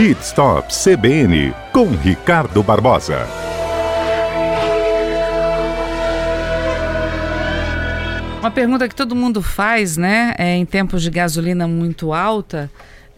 Pit Stop CBN com Ricardo Barbosa. Uma pergunta que todo mundo faz, né? É, em tempos de gasolina muito alta,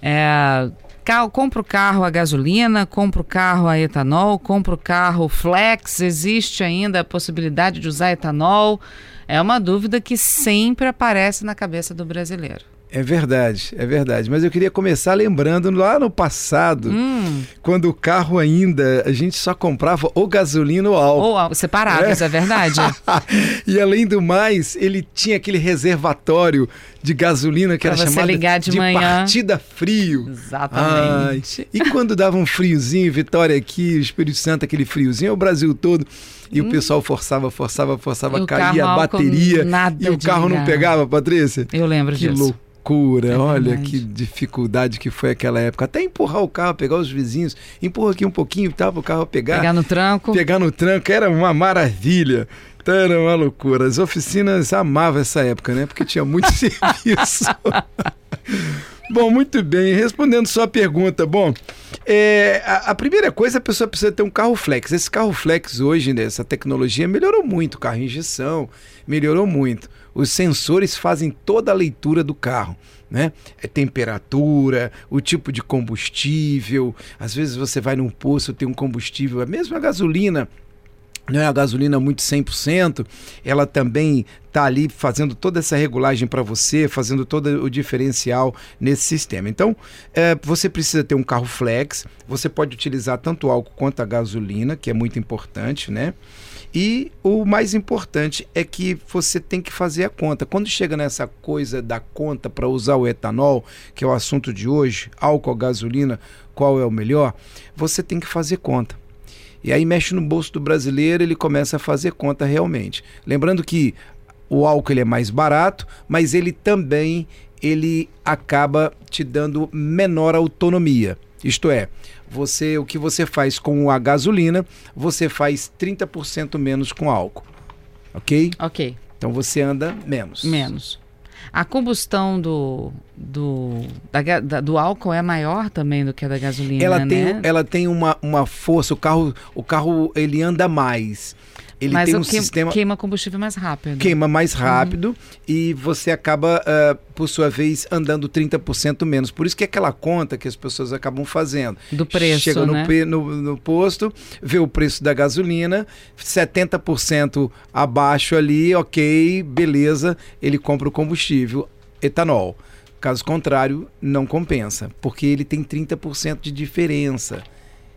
é, carro, compra o carro a gasolina, compra o carro a etanol, compra o carro flex, existe ainda a possibilidade de usar etanol? É uma dúvida que sempre aparece na cabeça do brasileiro. É verdade, é verdade. Mas eu queria começar lembrando lá no passado, hum. quando o carro ainda, a gente só comprava ou gasolina ou álcool. Ou separados, é, é verdade. e além do mais, ele tinha aquele reservatório de gasolina que pra era chamado de, de manhã. partida frio. Exatamente. Ai, e quando dava um friozinho, Vitória aqui, Espírito Santo, aquele friozinho, é o Brasil todo. E hum. o pessoal forçava, forçava, forçava, caía a bateria. e o carro não pegava, Patrícia? Eu lembro que disso. Que louco loucura, é olha que dificuldade que foi aquela época. Até empurrar o carro, pegar os vizinhos, empurra aqui um pouquinho, tá, para o carro pegar. Pegar no tranco. Pegar no tranco, era uma maravilha. Então era uma loucura. As oficinas amavam essa época, né? Porque tinha muito serviço. Bom, muito bem. Respondendo sua pergunta, bom, é, a, a, primeira coisa a pessoa precisa ter um carro flex. Esse carro flex hoje, né, essa tecnologia melhorou muito. Carro injeção melhorou muito. Os sensores fazem toda a leitura do carro. Né? É temperatura, o tipo de combustível. Às vezes você vai num posto, tem um combustível, a mesma gasolina, não é a gasolina muito 100%, ela também está ali fazendo toda essa regulagem para você, fazendo todo o diferencial nesse sistema. Então, é, você precisa ter um carro flex, você pode utilizar tanto álcool quanto a gasolina, que é muito importante, né? E o mais importante é que você tem que fazer a conta. Quando chega nessa coisa da conta para usar o etanol, que é o assunto de hoje, álcool, gasolina, qual é o melhor, você tem que fazer conta. E aí mexe no bolso do brasileiro, ele começa a fazer conta realmente. Lembrando que o álcool ele é mais barato, mas ele também ele acaba te dando menor autonomia. Isto é, você o que você faz com a gasolina, você faz 30% menos com álcool. OK? OK. Então você anda menos. Menos. A combustão do, do, da, da, do álcool é maior também do que a da gasolina, ela tem, né? Ela tem uma, uma força, o carro, o carro ele anda mais. Ele Mas tem um queima, sistema. Queima combustível mais rápido. Queima mais rápido uhum. e você acaba, uh, por sua vez, andando 30% menos. Por isso que é aquela conta que as pessoas acabam fazendo. Do preço. Chega no, né? no, no posto, vê o preço da gasolina, 70% abaixo ali, ok, beleza, ele compra o combustível, etanol. Caso contrário, não compensa, porque ele tem 30% de diferença.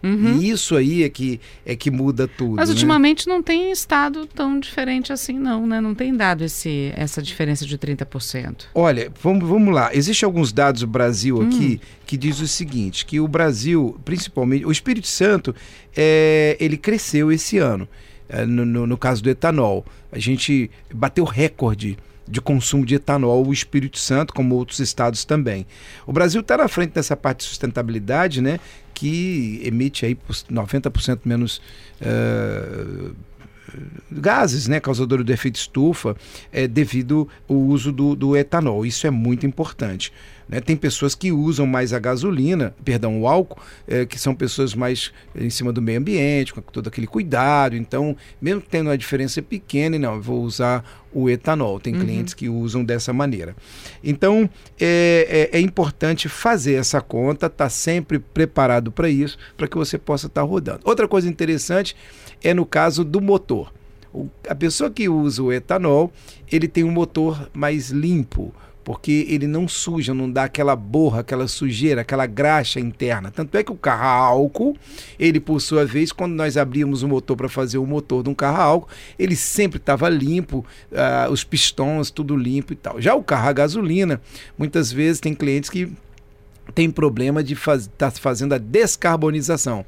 Uhum. E isso aí é que, é que muda tudo. Mas né? ultimamente não tem estado tão diferente assim, não, né? Não tem dado esse, essa diferença de 30%. Olha, vamos, vamos lá. Existem alguns dados do Brasil aqui hum. que diz o seguinte: que o Brasil, principalmente, o Espírito Santo, é, ele cresceu esse ano. É, no, no, no caso do etanol. A gente bateu recorde de consumo de etanol, o Espírito Santo, como outros estados também. O Brasil está na frente dessa parte de sustentabilidade, né, que emite aí 90% menos uh, gases, né, causadores do efeito estufa, é, devido ao uso do, do etanol. Isso é muito importante. Né? Tem pessoas que usam mais a gasolina, perdão, o álcool, é, que são pessoas mais em cima do meio ambiente, com todo aquele cuidado. Então, mesmo tendo uma diferença pequena, não, eu vou usar o etanol. Tem uhum. clientes que usam dessa maneira. Então, é, é, é importante fazer essa conta, estar tá sempre preparado para isso, para que você possa estar tá rodando. Outra coisa interessante é no caso do motor. O, a pessoa que usa o etanol, ele tem um motor mais limpo, porque ele não suja, não dá aquela borra, aquela sujeira, aquela graxa interna. Tanto é que o carro a álcool, ele por sua vez, quando nós abríamos o motor para fazer o motor de um carro a álcool, ele sempre estava limpo, uh, os pistões tudo limpo e tal. Já o carro a gasolina, muitas vezes tem clientes que tem problema de estar faz, tá fazendo a descarbonização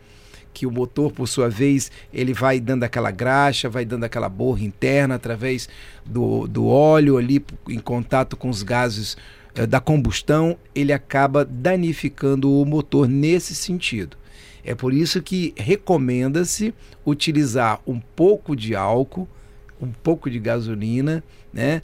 que o motor, por sua vez, ele vai dando aquela graxa, vai dando aquela borra interna através do, do óleo ali em contato com os gases eh, da combustão, ele acaba danificando o motor nesse sentido. É por isso que recomenda-se utilizar um pouco de álcool, um pouco de gasolina, né?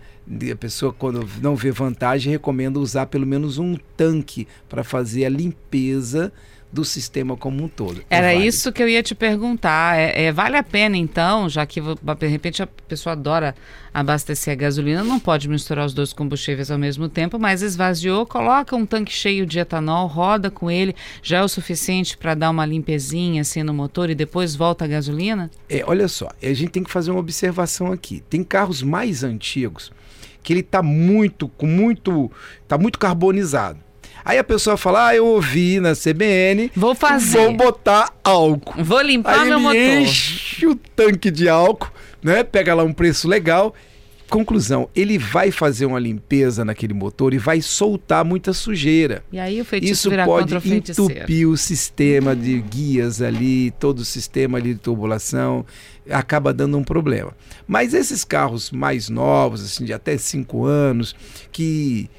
A pessoa, quando não vê vantagem, recomenda usar pelo menos um tanque para fazer a limpeza do sistema como um todo. É Era isso que eu ia te perguntar. É, é, vale a pena, então, já que de repente a pessoa adora abastecer a gasolina, não pode misturar os dois combustíveis ao mesmo tempo, mas esvaziou, coloca um tanque cheio de etanol, roda com ele, já é o suficiente para dar uma limpezinha assim no motor e depois volta a gasolina? É, olha só, a gente tem que fazer uma observação aqui. Tem carros mais antigos que ele está muito, com muito, tá muito carbonizado. Aí a pessoa fala: Ah, eu ouvi na CBN. Vou fazer. Vou botar álcool. Vou limpar Aí meu ele motor. Enche o tanque de álcool, né? Pega lá um preço legal. Conclusão, ele vai fazer uma limpeza naquele motor e vai soltar muita sujeira. E aí o feitiço Isso vira pode contra o feiticeiro. entupir o sistema de guias ali, todo o sistema ali de tubulação, acaba dando um problema. Mas esses carros mais novos, assim, de até 5 anos, que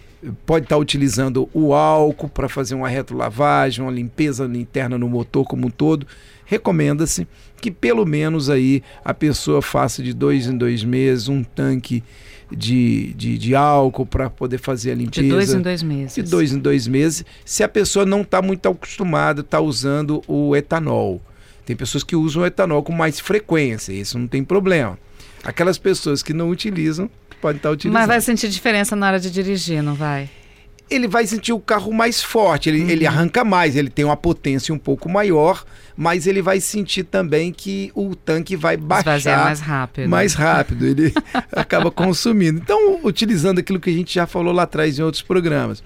pode estar utilizando o álcool para fazer uma retrolavagem, uma limpeza interna no motor como um todo, recomenda-se que pelo menos aí a pessoa faça de dois em dois meses um tanque de, de, de álcool para poder fazer a limpeza. De dois em dois meses. De dois em dois meses, se a pessoa não está muito acostumada, está usando o etanol. Tem pessoas que usam o etanol com mais frequência, isso não tem problema. Aquelas pessoas que não utilizam, podem estar utilizando. Mas vai sentir diferença na hora de dirigir, não vai? ele vai sentir o carro mais forte, ele, Uhum. ele arranca mais, ele tem uma potência um pouco maior, mas ele vai sentir também que o tanque vai baixar Esvaziar mais rápido. mais rápido, ele acaba consumindo. Então, utilizando aquilo que a gente já falou lá atrás em outros programas.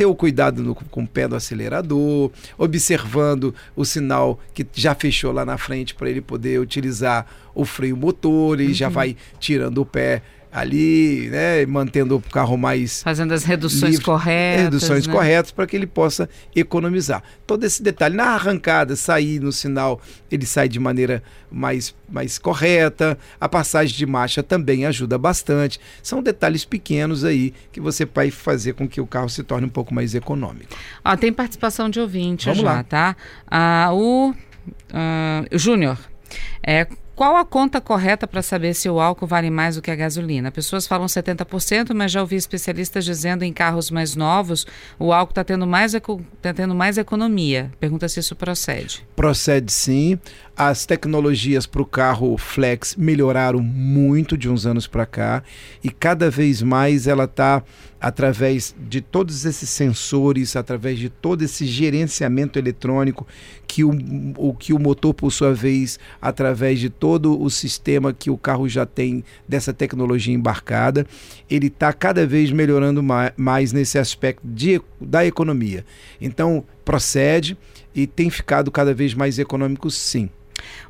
Ter o cuidado no- com o pé do acelerador, observando o sinal que já fechou lá na frente para ele poder utilizar o freio motor, já Uhum. vai tirando o pé ali, né, mantendo o carro mais Fazendo as reduções livre, corretas. reduções né? corretas para que ele possa economizar. Todo esse detalhe na arrancada, sair no sinal, ele sai de maneira mais, mais correta. A passagem de marcha também ajuda bastante. São detalhes pequenos aí que você vai fazer com que o carro se torne um pouco mais econômico. Ó, tem participação de ouvinte Vamos já, lá. tá? Ah, o ah, Júnior. É, qual a conta correta para saber se o álcool vale mais do que a gasolina? Pessoas falam 70%, mas já ouvi especialistas dizendo em carros mais novos o álcool está tendo, mais tá tendo mais economia. Pergunta se isso procede. Procede sim. As tecnologias para o carro flex melhoraram muito de uns anos para cá e cada vez mais ela está através de todos esses sensores, através de todo esse gerenciamento eletrônico que o, o que o motor por sua vez, através de todo o sistema que o carro já tem dessa tecnologia embarcada, ele está cada vez melhorando ma- mais nesse aspecto de, da economia. Então procede e tem ficado cada vez mais econômico sim.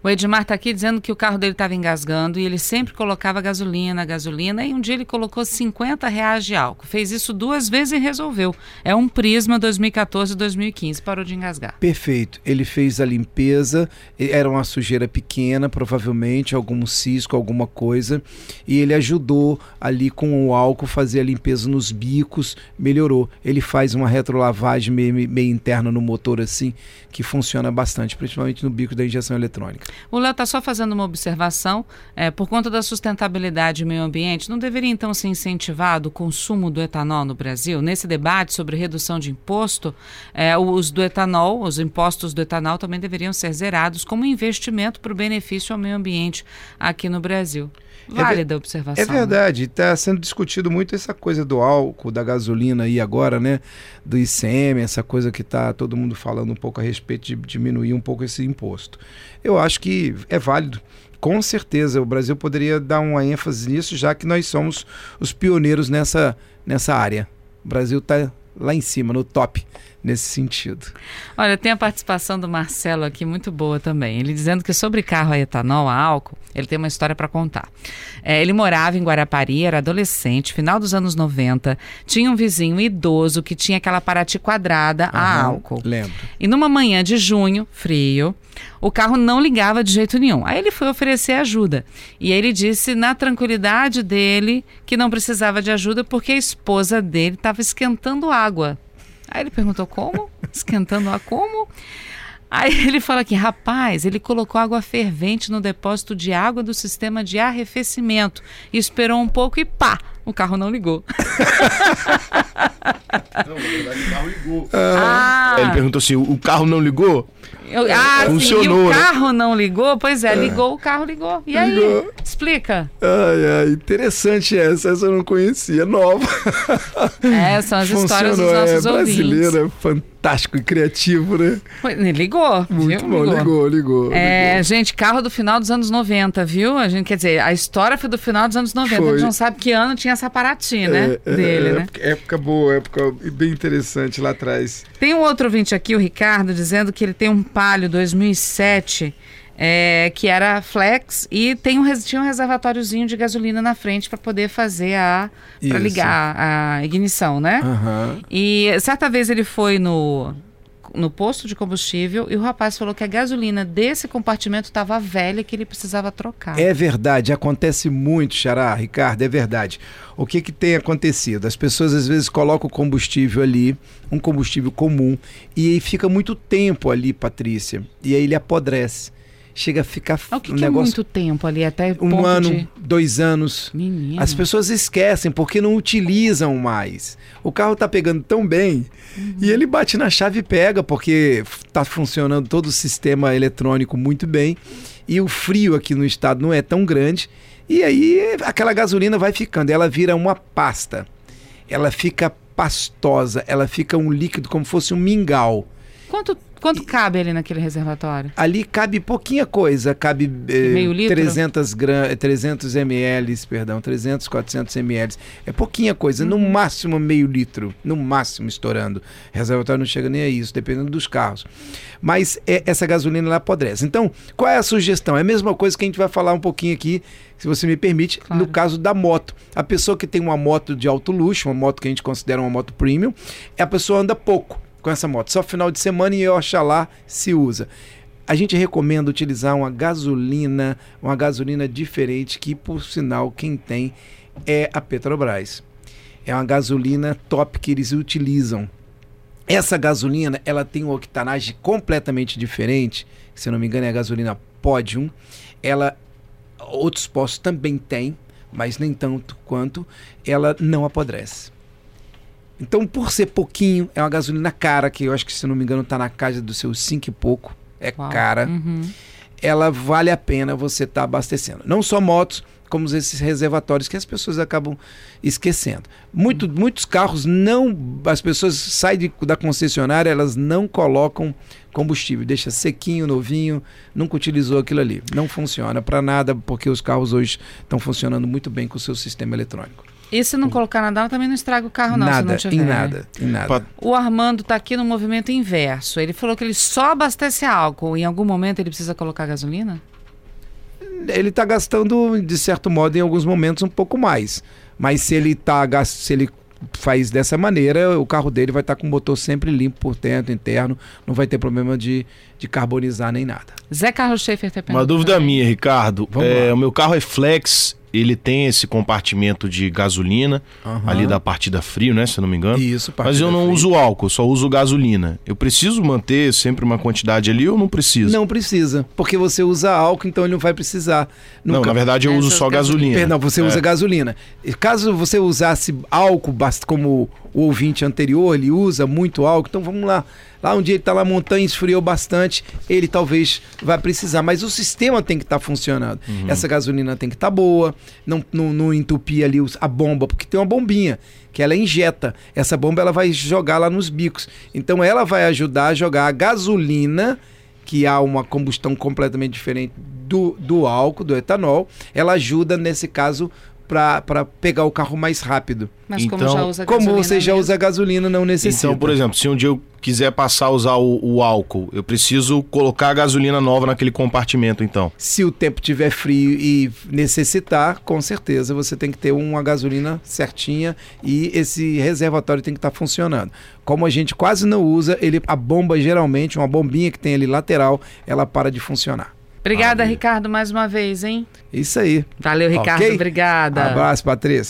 O Edmar está aqui dizendo que o carro dele estava engasgando e ele sempre colocava gasolina, gasolina, e um dia ele colocou 50 reais de álcool. Fez isso duas vezes e resolveu. É um Prisma 2014-2015, parou de engasgar. Perfeito. Ele fez a limpeza, era uma sujeira pequena, provavelmente, algum cisco, alguma coisa, e ele ajudou ali com o álcool fazer a limpeza nos bicos, melhorou. Ele faz uma retrolavagem meio, meio interna no motor assim, que funciona bastante, principalmente no bico da injeção eletrônica. O Léo está só fazendo uma observação. É, por conta da sustentabilidade e meio ambiente, não deveria então ser incentivado o consumo do etanol no Brasil? Nesse debate sobre redução de imposto, é, os do etanol, os impostos do etanol também deveriam ser zerados como investimento para o benefício ao meio ambiente aqui no Brasil. Ver- Válida a observação. É verdade, está sendo discutido muito essa coisa do álcool, da gasolina aí agora, né? Do ICM, essa coisa que está todo mundo falando um pouco a respeito de diminuir um pouco esse imposto. Eu acho que é válido. Com certeza, o Brasil poderia dar uma ênfase nisso, já que nós somos os pioneiros nessa, nessa área. O Brasil está lá em cima, no top, nesse sentido. Olha, tem a participação do Marcelo aqui muito boa também. Ele dizendo que sobre carro a etanol, a álcool, ele tem uma história para contar. É, ele morava em Guarapari, era adolescente, final dos anos 90, tinha um vizinho idoso que tinha aquela Paraty quadrada a Aham, álcool. Lembro. E numa manhã de junho, frio, o carro não ligava de jeito nenhum. Aí ele foi oferecer ajuda. E ele disse, na tranquilidade dele, que não precisava de ajuda porque a esposa dele estava esquentando água. Aí ele perguntou como? Esquentando água como? Aí ele fala aqui, rapaz, ele colocou água fervente no depósito de água do sistema de arrefecimento. E esperou um pouco e pá, o carro não ligou. Não, na verdade o carro ligou. Ah, Ah. Ele perguntou assim: o carro não ligou? Eu, ah, sim, Funcionou, o né? carro não ligou? Pois é, ligou, o carro ligou. E aí? Ligou. Explica. Ai, ai, interessante essa, essa eu não conhecia, nova. É, são as histórias dos Funcionou, nossos é ouvintes. brasileiro, é fantástico e criativo, né? Ligou. Muito viu? bom, ligou, ligou. É, gente, carro do final dos anos 90, viu? A gente quer dizer, a história foi do final dos anos 90. A Foi. gente não sabe que ano tinha essa Paraty, né? É, é, Dele, é, né? época, época boa, época bem interessante lá atrás. Tem um outro ouvinte aqui, o Ricardo, dizendo que ele tem um Palio 2007 é, que era flex e tem um, tinha um reservatóriozinho de gasolina na frente para poder fazer a. para ligar a ignição, né? Aham. E certa vez ele foi no, no posto de combustível e o rapaz falou que a gasolina desse compartimento estava velha que ele precisava trocar. É verdade, acontece muito, Xará, Ricardo, é verdade. O que, que tem acontecido? As pessoas às vezes colocam o combustível ali, um combustível comum, e aí fica muito tempo ali, Patrícia, e aí ele apodrece. Chega a ficar Ah, O que, um que é negócio muito tempo ali? Até um ano, de... dois anos. Menino. As pessoas esquecem porque não utilizam mais. O carro tá pegando tão bem e ele bate na chave e pega porque tá funcionando todo o sistema eletrônico muito bem e o frio aqui no estado não é tão grande e aí aquela gasolina vai ficando, ela vira uma pasta. Ela fica pastosa, ela fica um líquido como fosse um mingau. Quanto, quanto cabe ali naquele reservatório? Ali cabe pouquinha coisa, cabe eh, Meio litro? 300, gram, 300 ml, perdão, 300, 400 ml. É pouquinha coisa, no máximo meio litro, no máximo estourando. Reservatório não chega nem a isso, dependendo dos carros. Mas é, essa gasolina ela apodrece. Então, qual é a sugestão? É a mesma coisa que a gente vai falar um pouquinho aqui, se você me permite, Claro. no caso da moto. A pessoa que tem uma moto de alto luxo, uma moto que a gente considera uma moto premium, a pessoa anda pouco com essa moto. Só final de semana e Oxalá se usa. A gente recomenda utilizar uma gasolina, uma gasolina diferente, que por sinal quem tem é a Petrobras. É uma gasolina top que eles utilizam. Essa gasolina, ela tem uma octanagem completamente diferente. Se eu não me engano, é a gasolina Podium. Ela, outros postos também têm, mas nem tanto quanto. Ela não apodrece. Então, por ser pouquinho, é uma gasolina cara, que eu acho que, se não me engano, está na casa dos seus cinco e pouco. É Uau. cara. Uhum. Ela vale a pena você estar abastecendo. Não só motos, como esses reservatórios que as pessoas acabam esquecendo. Muito, muitos carros não. As pessoas saem de- da concessionária, elas não colocam combustível, deixa sequinho, novinho, nunca utilizou aquilo ali. Não funciona para nada, porque os carros hoje estão funcionando muito bem com o seu sistema eletrônico. E se não colocar nada, também não estraga o carro, não. se nada, não tiver. em nada, em nada. O Armando está aqui no movimento inverso. Ele falou que ele só abastece álcool. Em algum momento ele precisa colocar gasolina? ele está gastando, de certo modo, em alguns momentos um pouco mais. Mas se ele tá, se ele faz dessa maneira, o carro dele vai estar com o motor sempre limpo por dentro, interno, não vai ter problema de, de carbonizar nem nada. Zé Carlos Schaefer tem Uma dúvida minha, Ricardo. É, o meu carro é flex, ele tem esse compartimento de gasolina ali da partida frio, né? Se eu não me engano. Isso, Mas eu não uso álcool, só uso gasolina. Eu preciso manter sempre uma quantidade ali ou não preciso? Não precisa, porque você usa álcool, então ele não vai precisar. Não, Nunca- na verdade eu É, uso só gasolina. Perdão, você É. usa gasolina. E Caso você usasse álcool, como o ouvinte anterior, ele usa muito álcool, então vamos lá. Lá dia ele está na montanha, esfriou bastante, ele talvez vai precisar. Mas o sistema tem que estar funcionando. Uhum. Essa gasolina tem que estar boa, não, não, não entupir ali os- a bomba, porque tem uma bombinha que ela injeta. Essa bomba ela vai jogar lá nos bicos. Então ela vai ajudar a jogar a gasolina que há uma combustão completamente diferente do, do álcool, do etanol, ela ajuda nesse caso para pegar o carro mais rápido. Mas como Então, já usa Como gasolina você já mesmo, usa gasolina, não necessita. Então, por exemplo, se um dia eu quiser passar a usar o, o álcool, eu preciso colocar a gasolina nova naquele compartimento, então. Se o tempo tiver frio e necessitar, com certeza você tem que ter uma gasolina certinha e esse reservatório tem que estar funcionando. Como a gente quase não usa, ele a bomba geralmente, uma bombinha que tem ali lateral, ela para de funcionar. Obrigada, Maravilha. Ricardo, mais uma vez, hein? Isso aí. Valeu, Ricardo. Ok? Obrigada. Abraço, Patrícia.